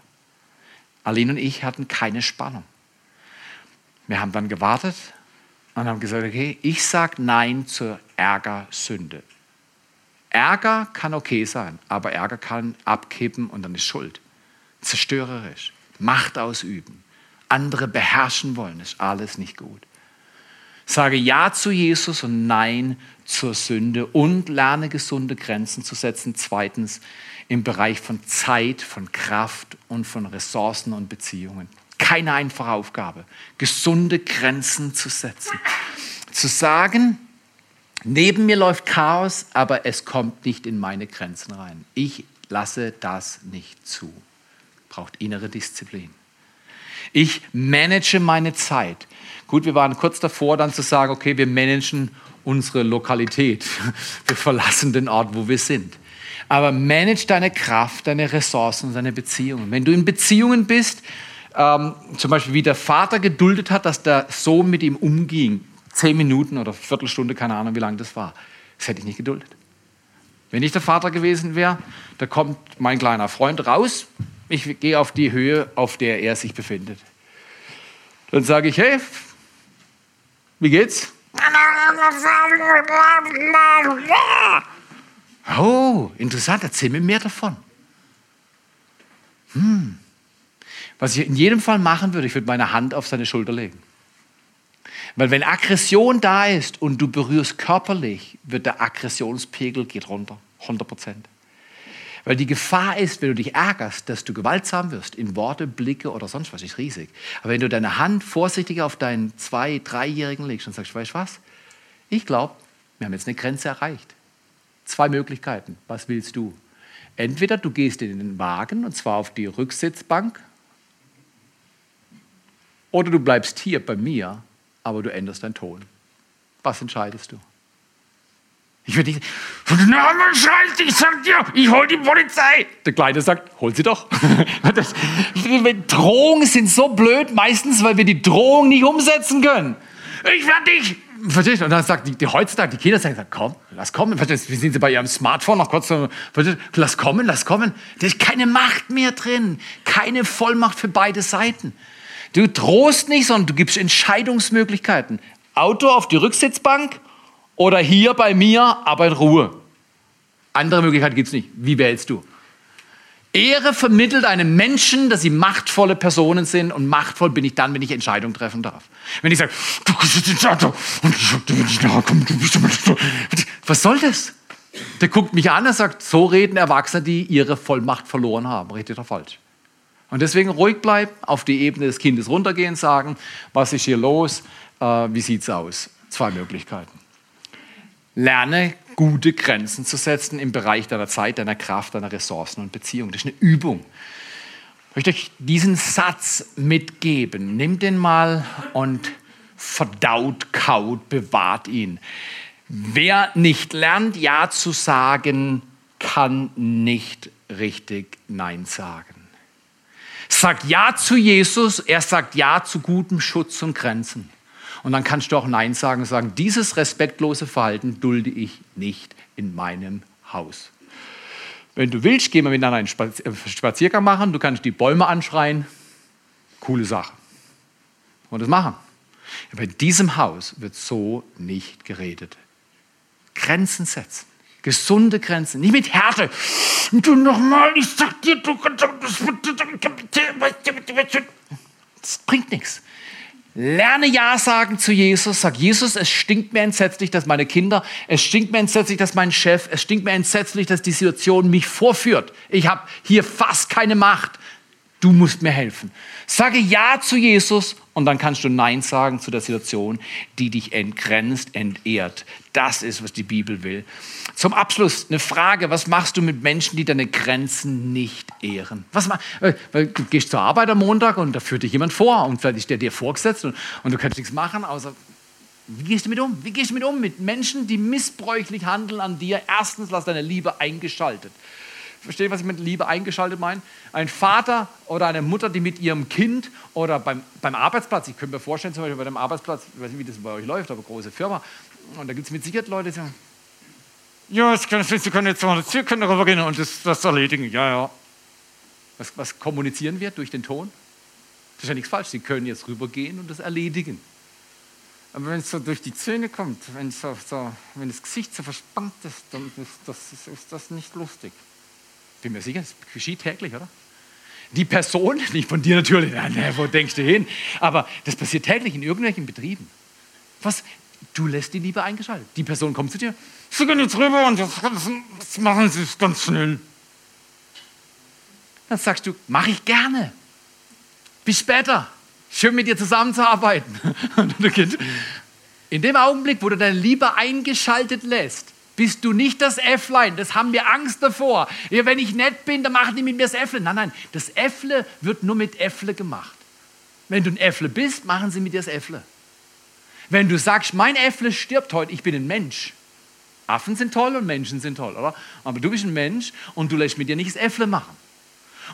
Aline und ich hatten keine Spannung. Wir haben dann gewartet und haben gesagt, okay, ich sage Nein zur Ärgersünde. Ärger kann okay sein, aber Ärger kann abkippen und dann ist Schuld. Zerstörerisch, Macht ausüben, andere beherrschen wollen, ist alles nicht gut. Sage Ja zu Jesus und Nein zur Sünde und lerne gesunde Grenzen zu setzen. Zweitens, im Bereich von Zeit, von Kraft und von Ressourcen und Beziehungen. Keine einfache Aufgabe, gesunde Grenzen zu setzen. Zu sagen, neben mir läuft Chaos, aber es kommt nicht in meine Grenzen rein. Ich lasse das nicht zu. Braucht innere Disziplin. Ich manage meine Zeit. Gut, wir waren kurz davor, dann zu sagen, okay, wir managen unsere Lokalität. Wir verlassen den Ort, wo wir sind aber manage deine Kraft, deine Ressourcen, deine Beziehungen. Wenn du in Beziehungen bist, ähm, zum Beispiel wie der Vater geduldet hat, dass der Sohn mit ihm umging, zehn Minuten oder Viertelstunde, keine Ahnung, wie lange das war, das hätte ich nicht geduldet. Wenn ich der Vater gewesen wäre, da kommt mein kleiner Freund raus, ich gehe auf die Höhe, auf der er sich befindet. Dann sage ich, hey, wie geht's? Oh, interessant, erzähl mir mehr davon. Hm. Was ich in jedem Fall machen würde, ich würde meine Hand auf seine Schulter legen. Weil wenn Aggression da ist und du berührst körperlich, wird der Aggressionspegel geht runter, 100 Prozent. Weil die Gefahr ist, wenn du dich ärgerst, dass du gewaltsam wirst, in Worte, Blicke oder sonst was, ist riesig. Aber wenn du deine Hand vorsichtig auf deinen zwei-, dreijährigen legst und sagst, weißt du was? Ich glaube, wir haben jetzt eine Grenze erreicht. Zwei Möglichkeiten. Was willst du? Entweder du gehst in den Wagen und zwar auf die Rücksitzbank oder du bleibst hier bei mir, aber du änderst deinen Ton. Was entscheidest du? Ich würde nicht, Namen schreit, ich sag dir, ich hol die Polizei. Der Kleine sagt, hol sie doch. Das, Drohungen sind so blöd, meistens, weil wir die Drohung nicht umsetzen können. Ich werde dich Verstehst du? Und dann sagt die, die heutzutage, die Kinder sagen, komm, lass kommen. Verstehst du? Wie sind sie bei ihrem Smartphone noch kurz verstehst du? lass kommen, lass kommen. Da ist keine Macht mehr drin. Keine Vollmacht für beide Seiten. Du drohst nicht, sondern du gibst Entscheidungsmöglichkeiten. Auto auf die Rücksitzbank oder hier bei mir, aber in Ruhe. Andere Möglichkeit gibt es nicht. Wie wählst du? Ehre vermittelt einem Menschen, dass sie machtvolle Personen sind und machtvoll bin ich dann, wenn ich Entscheidungen treffen darf. Wenn ich sage, du ins Auto und ich sag dir, wenn ich nahe komme, du bist Was soll das? Der guckt mich an und sagt, so reden Erwachsene, die ihre Vollmacht verloren haben. Richtig oder falsch? Und deswegen ruhig bleiben, auf die Ebene des Kindes runtergehen, sagen, was ist hier los, äh, wie es aus? Zwei Möglichkeiten. Lerne gute Grenzen zu setzen im Bereich deiner Zeit, deiner Kraft, deiner Ressourcen und Beziehungen. Das ist eine Übung. Ich möchte euch diesen Satz mitgeben. Nimm den mal und verdaut, kaut, bewahrt ihn. Wer nicht lernt, Ja zu sagen, kann nicht richtig Nein sagen. Sagt Ja zu Jesus, er sagt Ja zu gutem Schutz und Grenzen. Und dann kannst du auch Nein sagen und sagen, dieses respektlose Verhalten dulde ich nicht in meinem Haus. Wenn du willst, gehen wir miteinander einen äh, Spaziergang machen. Du kannst die Bäume anschreien. Coole Sache. Und das machen. Aber in diesem Haus wird so nicht geredet. Grenzen setzen. Gesunde Grenzen. Nicht mit Härte. Du nochmal, ich sag dir, du. Das bringt nichts. Lerne Ja sagen zu Jesus. Sag Jesus, es stinkt mir entsetzlich, dass meine Kinder, es stinkt mir entsetzlich, dass mein Chef, es stinkt mir entsetzlich, dass die Situation mich vorführt. Ich habe hier fast keine Macht. Du musst mir helfen. Sage Ja zu Jesus und dann kannst du Nein sagen zu der Situation, die dich entgrenzt, entehrt. Das ist, was die Bibel will. Zum Abschluss eine Frage. Was machst du mit Menschen, die deine Grenzen nicht ehren? Was äh, weil du gehst zur Arbeit am Montag und da führt dich jemand vor und vielleicht ist der dir vorgesetzt und, und du kannst nichts machen, außer wie gehst du mit um? Wie gehst du mit um? Mit Menschen, die missbräuchlich handeln an dir. Erstens, lass deine Liebe eingeschaltet. Versteht, was ich mit Liebe eingeschaltet meine? Ein Vater oder eine Mutter, die mit ihrem Kind oder beim, beim Arbeitsplatz, ich könnte mir vorstellen, zum Beispiel bei dem Arbeitsplatz, ich weiß nicht, wie das bei euch läuft, aber große Firma, und da gibt es mit Sicherheit Leute, die sagen, ja, Sie können jetzt mal Sie können darüber gehen und das, das erledigen. Ja, ja. Was, was kommunizieren wir durch den Ton? Das ist ja nichts falsch. Sie können jetzt rübergehen und das erledigen. Aber wenn es so durch die Zähne kommt, wenn, so, so, wenn das Gesicht so verspannt ist, dann ist das, ist, ist das nicht lustig. Bin mir sicher, das geschieht täglich, oder? Die Person, nicht von dir natürlich, na, wo denkst du hin? Aber das passiert täglich in irgendwelchen Betrieben. Was? Du lässt die Liebe eingeschaltet. Die Person kommt zu dir, Sie gehen jetzt rüber und das machen Sie ganz schnell. Dann sagst du, mache ich gerne. Bis später. Schön mit dir zusammenzuarbeiten. In dem Augenblick, wo du deine Liebe eingeschaltet lässt, bist du nicht das Äfflein. Das haben wir Angst davor. Ja, wenn ich nett bin, dann machen die mit mir das Äffle. Nein, nein, das Äffle wird nur mit Äffle gemacht. Wenn du ein Äffle bist, machen sie mit dir das Äffle. Wenn du sagst, mein Äffle stirbt heute, ich bin ein Mensch. Affen sind toll und Menschen sind toll, oder? Aber du bist ein Mensch und du lässt mit dir nicht das Äffle machen.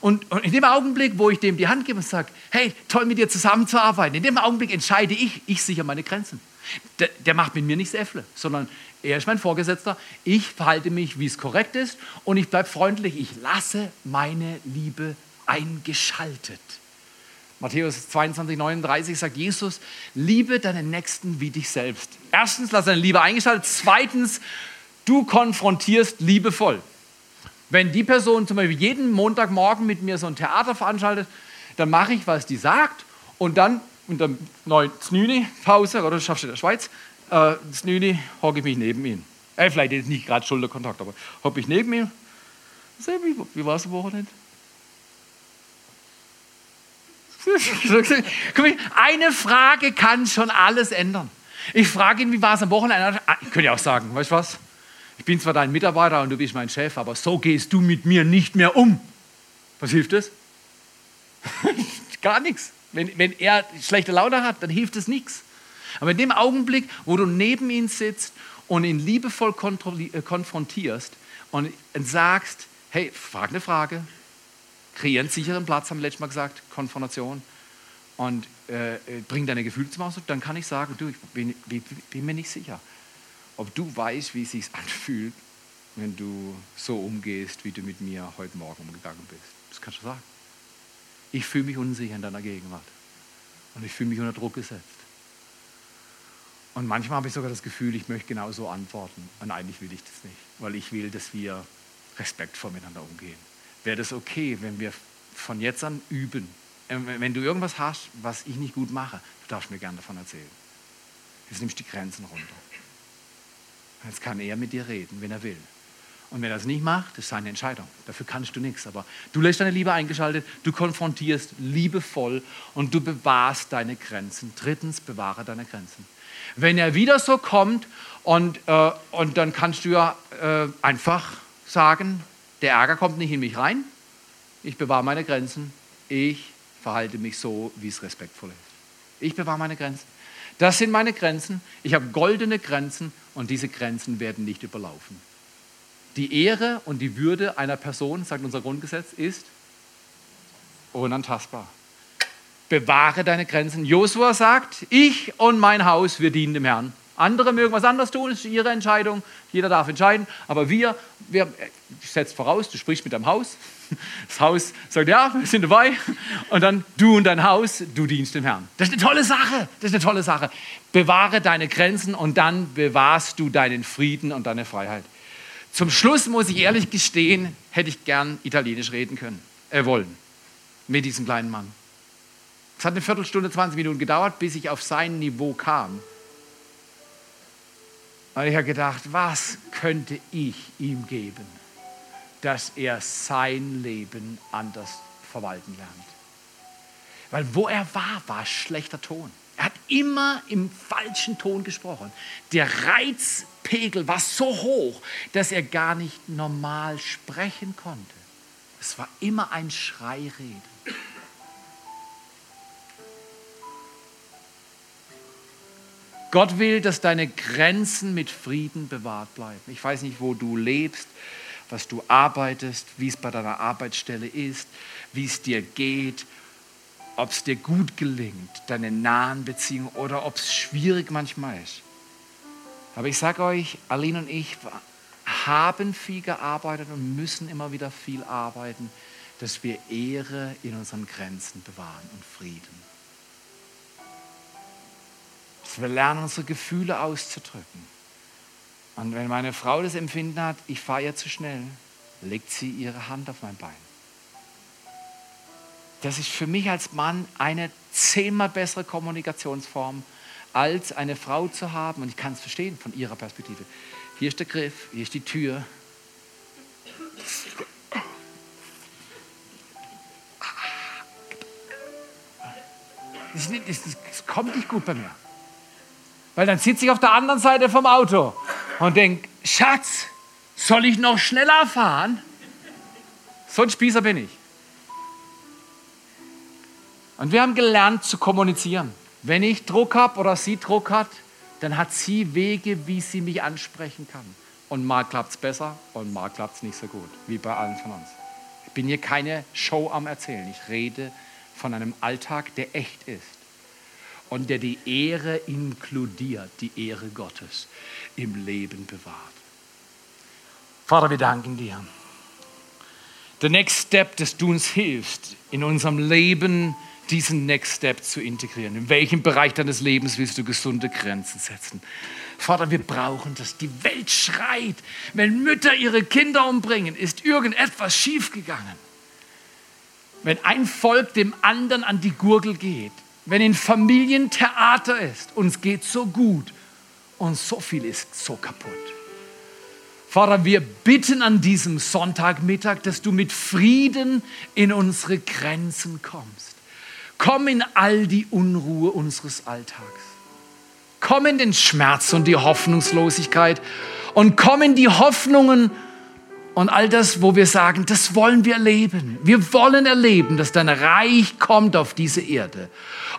Und, in dem Augenblick, wo ich dem die Hand gebe und sage, hey, toll mit dir zusammenzuarbeiten, in dem Augenblick entscheide ich, ich sichere meine Grenzen. Der, der macht mit mir nicht das Äffle, sondern er ist mein Vorgesetzter. Ich verhalte mich, wie es korrekt ist und ich bleibe freundlich. Ich lasse meine Liebe eingeschaltet. Matthäus 22, 39 sagt Jesus, liebe deinen Nächsten wie dich selbst. Erstens, lass deine Liebe eingeschaltet. Zweitens, du konfrontierst liebevoll. Wenn die Person zum Beispiel jeden Montagmorgen mit mir so ein Theater veranstaltet, dann mache ich, was die sagt und dann in der neuen Znüni-Pause, oder schaffst du in der Schweiz, äh, Znüni, hocke ich mich neben ihn. Äh, vielleicht ist nicht gerade Schulterkontakt, aber hocke ich neben ihm. Wie, wie war es am Wochenende? Eine Frage kann schon alles ändern. Ich frage ihn, wie war es am Wochenende? Ah, ich könnte ja auch sagen, weißt du was? Ich bin zwar dein Mitarbeiter und du bist mein Chef, aber so gehst du mit mir nicht mehr um. Was hilft das? Gar nichts. Wenn, wenn er schlechte Laune hat, dann hilft es nichts. Aber in dem Augenblick, wo du neben ihm sitzt und ihn liebevoll äh, konfrontierst und sagst, hey, frag eine Frage, kreier einen sicheren Platz, haben wir letztes Mal gesagt, Konfrontation, und äh, äh, bring deine Gefühle zum Ausdruck, dann kann ich sagen, du, ich bin, bin, bin mir nicht sicher, ob du weißt, wie es sich anfühlt, wenn du so umgehst, wie du mit mir heute Morgen umgegangen bist. Das kannst du sagen. Ich fühle mich unsicher in deiner Gegenwart. Und ich fühle mich unter Druck gesetzt. Und manchmal habe ich sogar das Gefühl, ich möchte genau so antworten. Und eigentlich will ich das nicht, weil ich will, dass wir respektvoll miteinander umgehen wäre das okay, wenn wir von jetzt an üben. Ähm, wenn du irgendwas hast, was ich nicht gut mache, du darfst mir gerne davon erzählen. Jetzt nimmst du die Grenzen runter. Jetzt kann er mit dir reden, wenn er will. Und wenn er das nicht macht, ist seine Entscheidung. Dafür kannst du nichts. Aber du lässt deine Liebe eingeschaltet, du konfrontierst liebevoll und du bewahrst deine Grenzen. Drittens, bewahre deine Grenzen. Wenn er wieder so kommt und, äh, und dann kannst du ja äh, einfach sagen, der Ärger kommt nicht in mich rein. Ich bewahre meine Grenzen. Ich verhalte mich so, wie es respektvoll ist. Ich bewahre meine Grenzen. Das sind meine Grenzen. Ich habe goldene Grenzen und diese Grenzen werden nicht überlaufen. Die Ehre und die Würde einer Person, sagt unser Grundgesetz, ist unantastbar. Bewahre deine Grenzen. Josua sagt, ich und mein Haus, wir dienen dem Herrn. Andere mögen was anderes tun, ist ihre Entscheidung. Jeder darf entscheiden. Aber wir, wir ich setze voraus, du sprichst mit deinem Haus. Das Haus sagt, ja, wir sind dabei. Und dann du und dein Haus, du dienst dem Herrn. Das ist eine tolle Sache. Das ist eine tolle Sache. Bewahre deine Grenzen und dann bewahrst du deinen Frieden und deine Freiheit. Zum Schluss muss ich ehrlich gestehen, hätte ich gern Italienisch reden können, äh, wollen, mit diesem kleinen Mann. Es hat eine Viertelstunde, 20 Minuten gedauert, bis ich auf sein Niveau kam. Und ich habe gedacht, was könnte ich ihm geben, dass er sein Leben anders verwalten lernt? Weil wo er war, war schlechter Ton. Er hat immer im falschen Ton gesprochen. Der Reizpegel war so hoch, dass er gar nicht normal sprechen konnte. Es war immer ein Schreireden. Gott will, dass deine Grenzen mit Frieden bewahrt bleiben. Ich weiß nicht, wo du lebst, was du arbeitest, wie es bei deiner Arbeitsstelle ist, wie es dir geht, ob es dir gut gelingt, deine nahen Beziehungen oder ob es schwierig manchmal ist. Aber ich sage euch, Aline und ich haben viel gearbeitet und müssen immer wieder viel arbeiten, dass wir Ehre in unseren Grenzen bewahren und Frieden wir lernen, unsere Gefühle auszudrücken. Und wenn meine Frau das Empfinden hat, ich fahre ihr zu schnell, legt sie ihre Hand auf mein Bein. Das ist für mich als Mann eine zehnmal bessere Kommunikationsform, als eine Frau zu haben. Und ich kann es verstehen von ihrer Perspektive. Hier ist der Griff, hier ist die Tür. Das kommt nicht gut bei mir. Weil dann sitze ich auf der anderen Seite vom Auto und denke, Schatz, soll ich noch schneller fahren? So ein Spießer bin ich. Und wir haben gelernt zu kommunizieren. Wenn ich Druck habe oder sie Druck hat, dann hat sie Wege, wie sie mich ansprechen kann. Und mal klappt es besser und mal klappt es nicht so gut, wie bei allen von uns. Ich bin hier keine Show am Erzählen. Ich rede von einem Alltag, der echt ist und der die Ehre inkludiert, die Ehre Gottes im Leben bewahrt. Vater, wir danken dir. Der Next Step, dass du uns hilfst, in unserem Leben diesen Next Step zu integrieren. In welchem Bereich deines Lebens willst du gesunde Grenzen setzen? Vater, wir brauchen das. Die Welt schreit. Wenn Mütter ihre Kinder umbringen, ist irgendetwas schiefgegangen. Wenn ein Volk dem anderen an die Gurgel geht, wenn in Familien Theater ist, uns geht so gut und so viel ist so kaputt. Vater, wir bitten an diesem Sonntagmittag, dass du mit Frieden in unsere Grenzen kommst. Komm in all die Unruhe unseres Alltags. Komm in den Schmerz und die Hoffnungslosigkeit und komm in die Hoffnungen und all das, wo wir sagen, das wollen wir erleben. Wir wollen erleben, dass dein Reich kommt auf diese Erde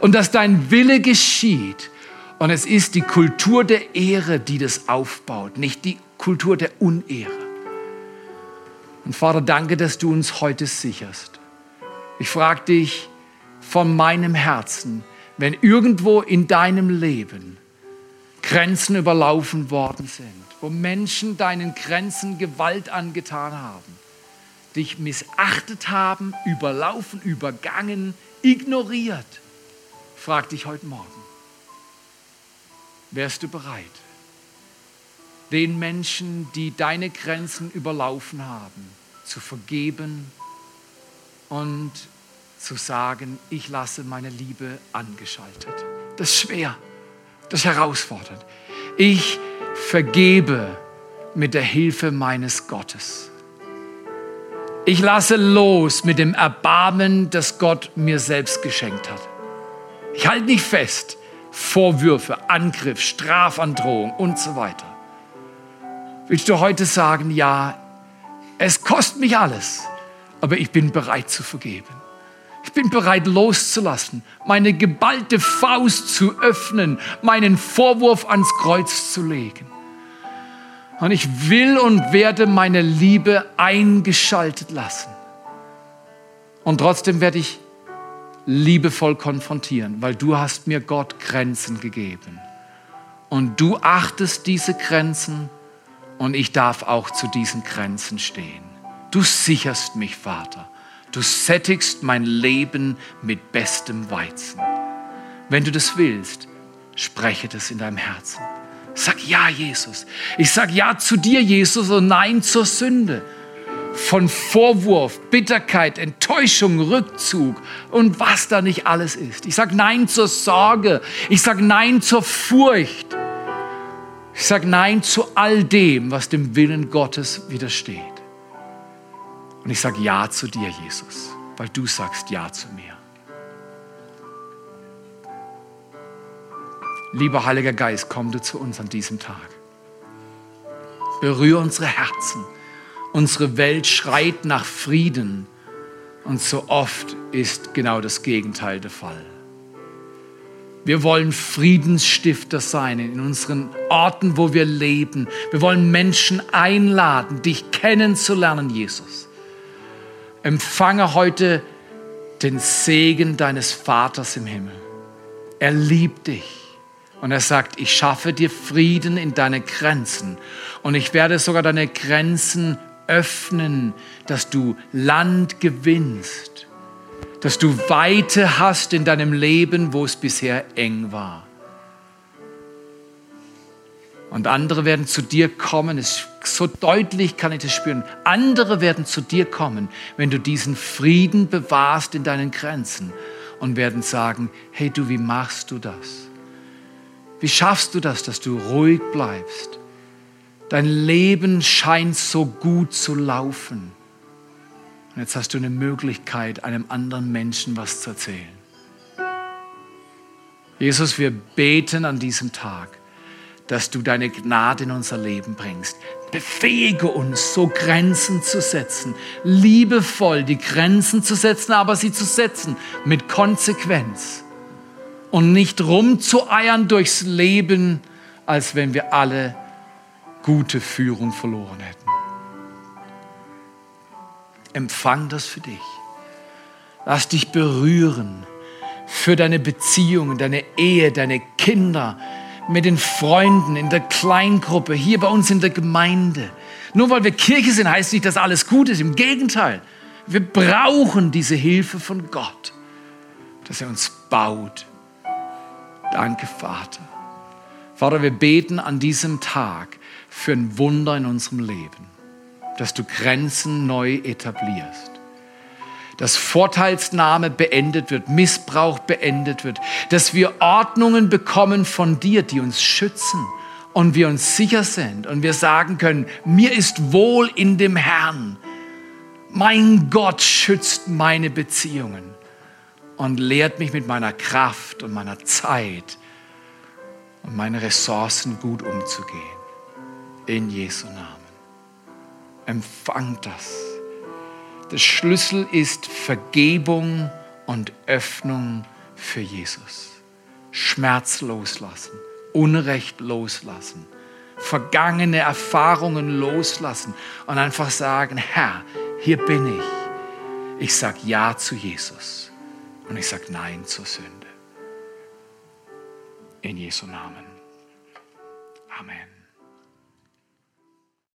und dass dein Wille geschieht. Und es ist die Kultur der Ehre, die das aufbaut, nicht die Kultur der Unehre. Und Vater, danke, dass du uns heute sicherst. Ich frage dich von meinem Herzen, wenn irgendwo in deinem Leben Grenzen überlaufen worden sind, wo Menschen deinen Grenzen Gewalt angetan haben, dich missachtet haben, überlaufen, übergangen, ignoriert, frag dich heute Morgen, wärst du bereit, den Menschen, die deine Grenzen überlaufen haben, zu vergeben und zu sagen, ich lasse meine Liebe angeschaltet. Das ist schwer, das ist herausfordernd. Ich vergebe mit der Hilfe meines Gottes. Ich lasse los mit dem Erbarmen, das Gott mir selbst geschenkt hat. Ich halte nicht fest. Vorwürfe, Angriff, Strafandrohung und so weiter. Willst du heute sagen, ja, es kostet mich alles, aber ich bin bereit zu vergeben. Ich bin bereit loszulassen, meine geballte Faust zu öffnen, meinen Vorwurf ans Kreuz zu legen. Und ich will und werde meine Liebe eingeschaltet lassen. Und trotzdem werde ich liebevoll konfrontieren, weil du hast mir Gott Grenzen gegeben. Und du achtest diese Grenzen und ich darf auch zu diesen Grenzen stehen. Du sicherst mich, Vater. Du sättigst mein Leben mit bestem Weizen. Wenn du das willst, spreche das in deinem Herzen. Sag ja, Jesus. Ich sag ja zu dir, Jesus, und nein zur Sünde. Von Vorwurf, Bitterkeit, Enttäuschung, Rückzug und was da nicht alles ist. Ich sag nein zur Sorge. Ich sag nein zur Furcht. Ich sag nein zu all dem, was dem Willen Gottes widersteht. Und ich sage Ja zu dir, Jesus, weil du sagst Ja zu mir. Lieber Heiliger Geist, komm du zu uns an diesem Tag. Berühre unsere Herzen. Unsere Welt schreit nach Frieden und so oft ist genau das Gegenteil der Fall. Wir wollen Friedensstifter sein in unseren Orten, wo wir leben. Wir wollen Menschen einladen, dich kennenzulernen, Jesus. Empfange heute den Segen deines Vaters im Himmel. Er liebt dich. Und er sagt, ich schaffe dir Frieden in deine Grenzen. Und ich werde sogar deine Grenzen öffnen, dass du Land gewinnst. Dass du Weite hast in deinem Leben, wo es bisher eng war. Und andere werden zu dir kommen, es, so deutlich kann ich das spüren. Andere werden zu dir kommen, wenn du diesen Frieden bewahrst in deinen Grenzen und werden sagen, hey du, wie machst du das? Wie schaffst du das, dass du ruhig bleibst? Dein Leben scheint so gut zu laufen. Und jetzt hast du eine Möglichkeit, einem anderen Menschen was zu erzählen. Jesus, wir beten an diesem Tag, dass du deine Gnade in unser Leben bringst. Befähige uns, so Grenzen zu setzen, liebevoll die Grenzen zu setzen, aber sie zu setzen mit Konsequenz und nicht rumzueiern durchs Leben, als wenn wir alle gute Führung verloren hätten. Empfang das für dich. Lass dich berühren für deine Beziehungen, deine Ehe, deine Kinder, mit den Freunden, in der Kleingruppe, hier bei uns in der Gemeinde. Nur weil wir Kirche sind, heißt nicht, dass alles gut ist. Im Gegenteil, wir brauchen diese Hilfe von Gott, dass er uns baut, Danke, Vater. Vater, wir beten an diesem Tag für ein Wunder in unserem Leben, dass du Grenzen neu etablierst, dass Vorteilsnahme beendet wird, Missbrauch beendet wird, dass wir Ordnungen bekommen von dir, die uns schützen und wir uns sicher sind und wir sagen können, mir ist wohl in dem Herrn. Mein Gott schützt meine Beziehungen und lehrt mich mit meiner Kraft und meiner Zeit und meinen Ressourcen gut umzugehen. In Jesu Namen. Empfangt das. Der Schlüssel ist Vergebung und Öffnung für Jesus. Schmerz loslassen, Unrecht loslassen, vergangene Erfahrungen loslassen und einfach sagen, Herr, hier bin ich. Ich sage Ja zu Jesus. Und ich sage Nein zur Sünde. In Jesu Namen. Amen.